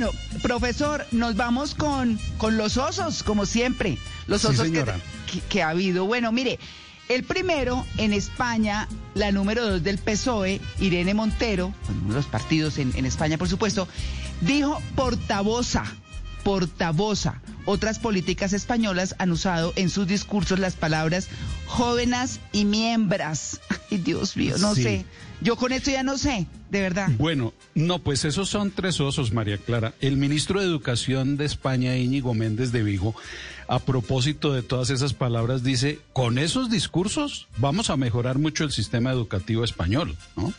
Bueno, profesor, nos vamos con, con los osos, como siempre. Los Sí, osos que, señora. que- que ha habido. Bueno, mire, el primero en España, la número dos del PSOE, Irene Montero, uno de los partidos en, en España, por supuesto, dijo portavoza, portavoza. Otras políticas españolas han usado en sus discursos las palabras jóvenes y miembras. Ay, Dios mío, no Sí. sé. Yo con esto ya no sé, de verdad. Bueno, no, pues esos son tres osos, María Clara. El ministro de Educación de España, Íñigo Méndez de Vigo, a propósito de todas esas palabras, dice, con esos discursos vamos a mejorar mucho el sistema educativo español, ¿no?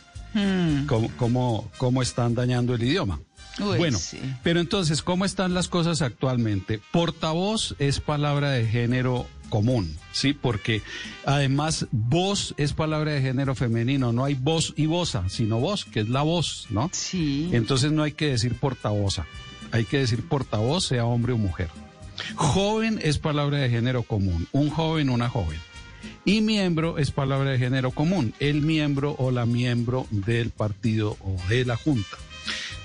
¿Cómo, cómo, cómo están dañando el idioma? Uy, bueno, sí. pero entonces, ¿cómo están las cosas actualmente? Portavoz es palabra de género común, ¿sí? Porque además voz es palabra de género femenino, no hay voz y voza, sino voz, que es la voz, ¿no? Sí. Entonces no hay que decir portavoza, hay que decir portavoz, sea hombre o mujer. Joven es palabra de género común, un joven, una joven. Y miembro es palabra de género común, el miembro o la miembro del partido o de la junta.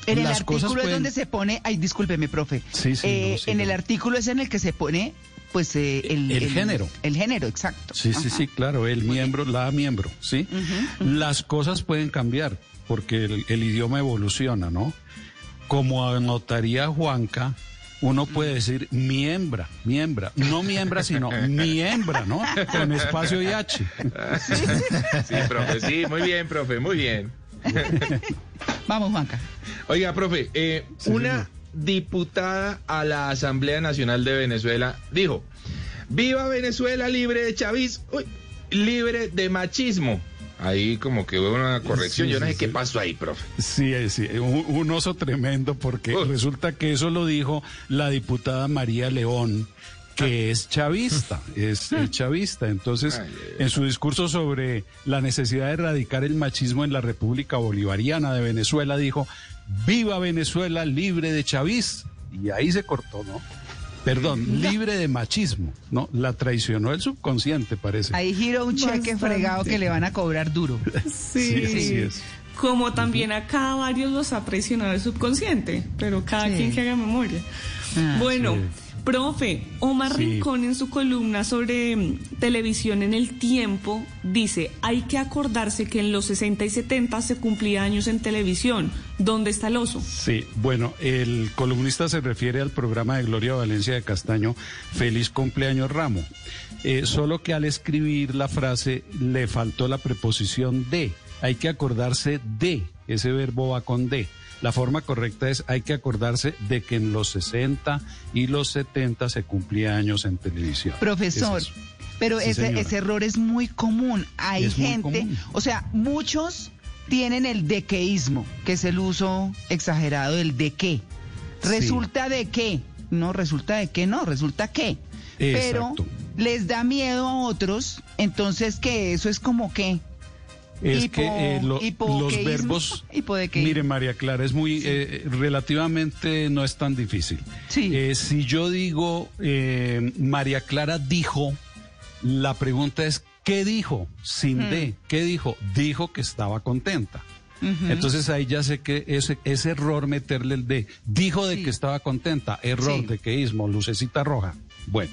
En el Las cosas artículo es donde se pone, ay, discúlpeme, profe. Sí, sí, Eh, no, sí, en no. el artículo es en el que se pone, pues, eh, el, El género. El género, exacto. Sí, sí, Ajá. sí, claro, el miembro, la miembro, ¿sí? Las cosas pueden cambiar porque el, el idioma evoluciona, ¿no? Como anotaría Juanca, uno puede decir miembra, miembra, no miembra, sino miembra, ¿no? Con espacio y H. Sí, profe, sí, muy bien, profe, muy bien. Vamos, Juanca. Oiga, profe, eh, una diputada a la Asamblea Nacional de Venezuela dijo, viva Venezuela libre de chavismo, uy, libre de machismo. Ahí como que hubo una corrección, Sí, yo no sí, sé qué sí. pasó ahí, profe. Sí, eh, sí, un, un oso tremendo porque Uy. resulta que eso lo dijo la diputada María León, que es chavista, es, es chavista. Entonces, Ay, ay, ay. en su discurso sobre la necesidad de erradicar el machismo en la República Bolivariana de Venezuela, dijo, viva Venezuela libre de chavis. Y ahí se cortó, ¿no? Perdón, libre de machismo, ¿no? La traicionó el subconsciente, parece. Ahí giró un cheque Bastante. fregado que le van a cobrar duro. Sí, Sí, así es. Como también acá varios los ha presionado el subconsciente, pero cada Sí. quien que haga memoria. Ah, bueno, sí. Profe, Omar Sí. Rincón en su columna sobre mm, televisión en el tiempo dice, hay que acordarse que en los 60 y 70 se cumplía años en televisión. ¿Dónde está el oso? Sí, bueno, el columnista se refiere al programa de Gloria Valencia de Castaño, Feliz cumpleaños Ramo. Eh, solo que al escribir la frase le faltó la preposición de. Hay que acordarse de, ese verbo va con de. La forma correcta es hay que acordarse de que en los 60 y los 70 se cumplía años en televisión. Profesor, Es eso. pero Sí, ese, ese error es muy común. Hay Es gente, común. o sea, muchos tienen el dequeísmo, que es el uso exagerado del de qué. Sí. Resulta de qué. No, resulta de qué, no, resulta que. Pero Exacto. les da miedo a otros, entonces que eso es como que. Es Hipo- que eh, lo- los verbos... Mire, María Clara, es muy... eh, relativamente no es tan difícil. Sí. Eh, si yo digo, eh, María Clara dijo, la pregunta es, ¿qué dijo? Sin Mm. de, ¿qué dijo? Dijo que estaba contenta. Entonces ahí ya sé que ese, es error meterle el de. Dijo de Sí. que estaba contenta. Error de queísmo, lucecita roja. Bueno,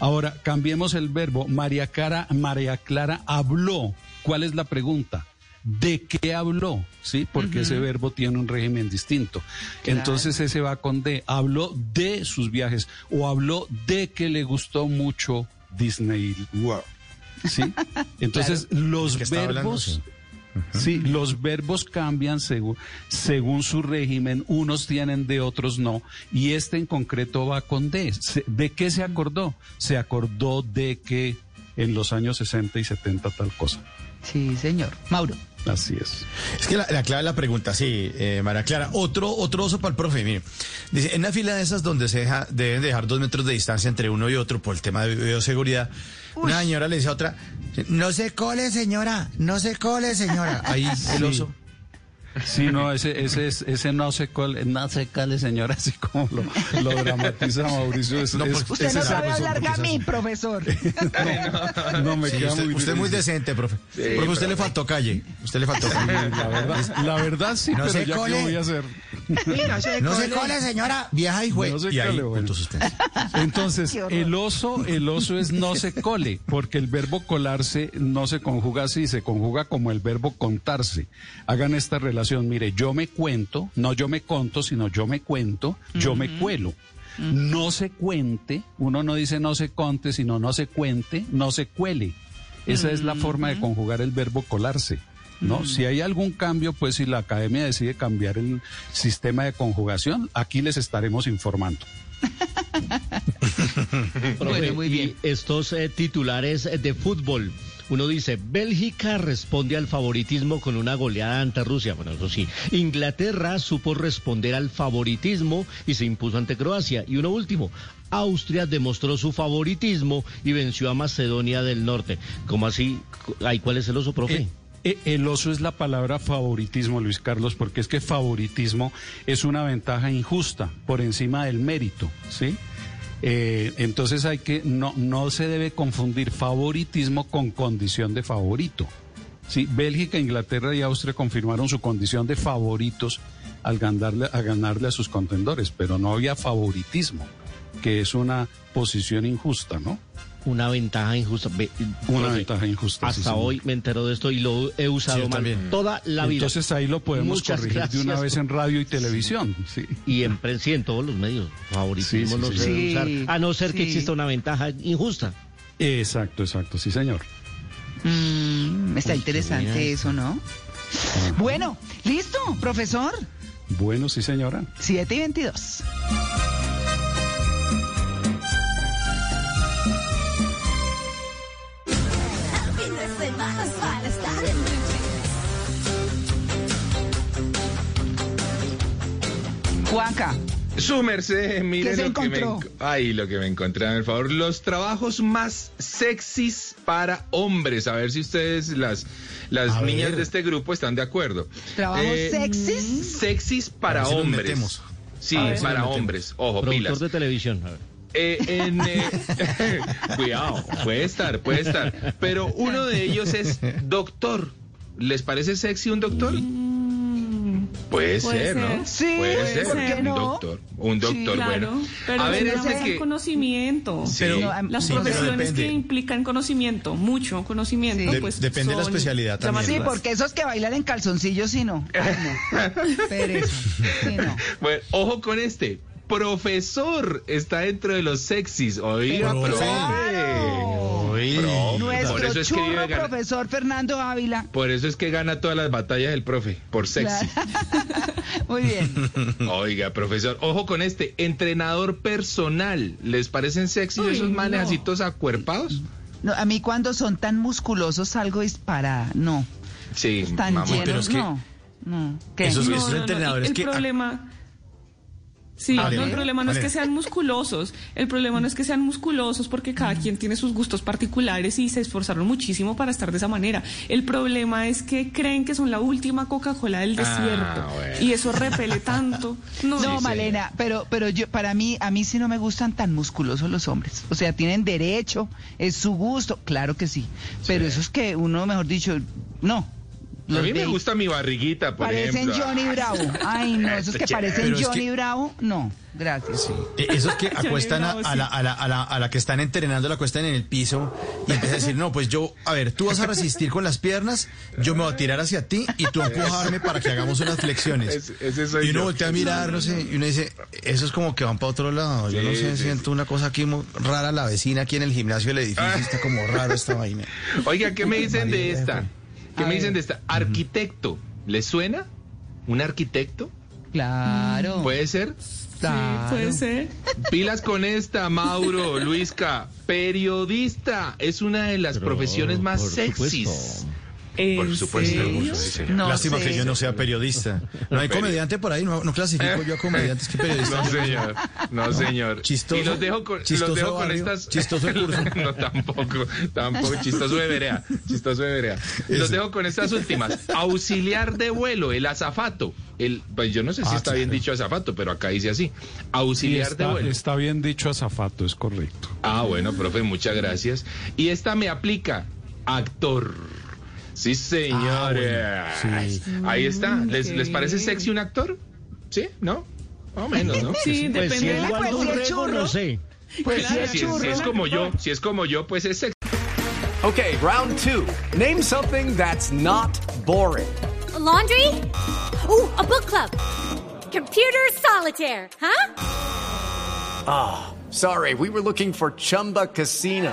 ahora cambiemos el verbo. María Clara, María Clara habló. ¿Cuál es la pregunta? ¿De qué habló? Sí, porque ese verbo tiene un régimen distinto. Claro. Entonces ese va con de. Habló de sus viajes o habló de que le gustó mucho Disney World. ¿Sí? Entonces los verbos... Sí. Sí, los verbos cambian según, según su régimen, unos tienen de, otros no, y este en concreto va con de. ¿De qué se acordó? Se acordó de que en los años 60 y 70 tal cosa. Sí, señor. Mauro. Así es. Es que la, la clave de la pregunta, sí, eh, María Clara. Otro, otro oso para el profe, mire. Dice, en una fila de esas donde se deja, deben dejar dos metros de distancia entre uno y otro por el tema de bioseguridad, una señora le dice a otra, no se cole, señora, no se cole, señora. Ahí el oso. Sí, no, ese, ese, es- ese no se cole, no se cale, señora, así como lo, lo dramatiza Mauricio. Es- No, es- porque Usted ese no es sabe hablar es gamín, así. profesor. No, me Sí, queda usted, muy usted es muy decente, profe. profe, usted profe. le faltó calle. Usted le faltó calle. La verdad, la verdad sí, No pero se ya cole. qué voy a hacer. No se cole, señora, vieja y juez. No se y ahí, cole, bueno. punto suspenso. Entonces, el oso, el oso es no se cole, porque el verbo colarse no se conjuga así, se conjuga como el verbo contarse. Hagan esta relación, mire, yo me cuento, no yo me conto, sino yo me cuento, yo me cuelo. No se cuente, uno no dice no se conte, sino no se cuente, no se cuele. Esa es la forma de conjugar el verbo colarse. ¿No? Si hay algún cambio, pues si la academia decide cambiar el sistema de conjugación, aquí les estaremos informando. Bueno, muy y bien. estos eh, titulares eh, de fútbol. Uno dice, Bélgica responde al favoritismo con una goleada ante Rusia. Bueno, eso sí. Inglaterra supo responder al favoritismo y se impuso ante Croacia. Y uno último, Austria demostró su favoritismo y venció a Macedonia del Norte. ¿Cómo así? Ay, ¿Cuál es el oso, profe? Eh, el oso es la palabra favoritismo, Luis Carlos, porque es que favoritismo es una ventaja injusta por encima del mérito, ¿sí? Eh, entonces hay que no no se debe confundir favoritismo con condición de favorito. Sí, Bélgica, Inglaterra y Austria confirmaron su condición de favoritos al ganarle, a ganarle a sus contendores, pero no había favoritismo, que es una posición injusta, ¿no? Una ventaja injusta. Una ventaja injusta. Hasta hoy me entero de esto y lo he usado Sí, mal también. toda la vida. Entonces ahí lo podemos Muchas corregir de una gracias vez en radio y televisión. Sí. Y en prensa y en todos los medios. Favoritismo Sí, sí, no sí. se debe usar. A no ser que exista una ventaja injusta. Exacto, exacto, sí, señor. Mm, está interesante eso, ¿no? Bueno, listo, profesor. Bueno, sí, señora. 7 y 22. Juanca, Su merced, mire ¿Qué se lo que me Ay, lo que me encontré, por favor. Los trabajos más sexys para hombres. A ver si ustedes, las, las A niñas ver. de este grupo, están de acuerdo. ¿trabajos Eh, sexys? Sexys para A ver si nos hombres. Sí, A ver si nos para hombres. Ojo, Productor pilas. de televisión. A ver. Eh, en, eh, cuidado, puede estar, puede estar. Pero uno de ellos es doctor. ¿Les parece sexy un doctor? Puede, Puede ser, ¿no? Sí, puede ser. ¿por qué un no? doctor. Un doctor, Claro, bueno. pero a ver, es un que. conocimiento. Sí. Pero- No, am- Las Sí, profesiones que implican conocimiento, mucho conocimiento, Sí. pues De- depende de la especialidad también. Sí, porque esos que bailan en calzoncillos, sí no. Ay, no. Pereza. Sí, no. Bueno, ojo con este. Profesor está dentro de los sexys. Oiga, Pero, profe. Uy. Profe, Nuestro por eso es que vive gana- profesor Fernando Ávila. Por eso es que gana todas las batallas el profe, por sexy. Muy bien. Oiga, profesor, ojo con este, entrenador personal. ¿Les parecen sexy Uy, esos manes no. acuerpados? No, a mí cuando son tan musculosos salgo disparada. No. Sí, Tan mamá. llenos, pero es que no. No. ¿Qué? Esos- No, esos no, no, entrenadores El que- problema. Sí, Vale, no, el problema no es que sean musculosos. El problema no es que sean musculosos porque cada quien tiene sus gustos particulares y se esforzaron muchísimo para estar de esa manera. El problema es que creen que son la última Coca-Cola del Ah, desierto. bueno. Y eso repele tanto. No, No, Sí, Malena, pero, pero yo, para mí, a mí sí no me gustan tan musculosos los hombres. O sea, tienen derecho, es su gusto, claro que sí. Pero eso es que uno, mejor dicho, no. A mí me gusta mi barriguita, por Parecen ejemplo. Johnny Bravo. Ay, no, esos que parecen Pero es Johnny que- Bravo, no, gracias. Eh, Esos que acuestan a, Bravo, a sí. la, a, la, a, la, a la que están entrenando, la acuestan en el piso y empiezan a decir, no, pues yo, a ver, tú vas a resistir con las piernas, yo me voy a tirar hacia ti y tú a empujarme para que hagamos unas flexiones. Soy y uno yo. voltea a mirar, no sé, y uno dice, eso es como que van para otro lado. Yo no sé, sí, siento una cosa aquí muy rara, la vecina aquí en el gimnasio del edificio, está como raro esta vaina. Oiga, ¿qué me dicen de esta? ¿Qué A me ver. dicen de esta? Arquitecto. ¿Les suena? ¿Un arquitecto? Claro. ¿Puede ser? claro. Sí, puede ser. Pilas con esta, Mauro, Luisca. Periodista es una de las profesiones más sexys. supuesto. Por ¿En supuesto. serio? Sí, señor. No Lástima sé. que yo no sea periodista. No hay comediante por ahí, no, no clasifico yo a comediantes que periodistas. No, señor. No, señor. Chistoso. Y los dejo con, Chistoso los dejo con barrio. estas. Chistoso el curso. no, tampoco. Tampoco. Chistoso de verea. Chistoso de verea. Los dejo con estas últimas. Auxiliar de vuelo, el azafato. El, pues yo no sé si Ah, está bien claro. dicho azafato, pero acá dice así. Auxiliar de está, vuelo. está bien dicho azafato, es correcto. Ah, bueno, profe, muchas gracias. Y esta me aplica. Actor. Sí, señores. sí. Ahí está. ¿Les, ok. ¿Les parece sexy un actor? ¿Sí? ¿No? Más o menos, ¿no? Sí, Pues si depende es de la pues, si churro. no sé. Pues sí, es Si es, si es como yo, si es como yo, pues es sexy. Okay, round two. Name something that's not boring. laundry? Ooh, a book club. Computer solitaire, huh? Sorry, we were looking for Chumba Casino.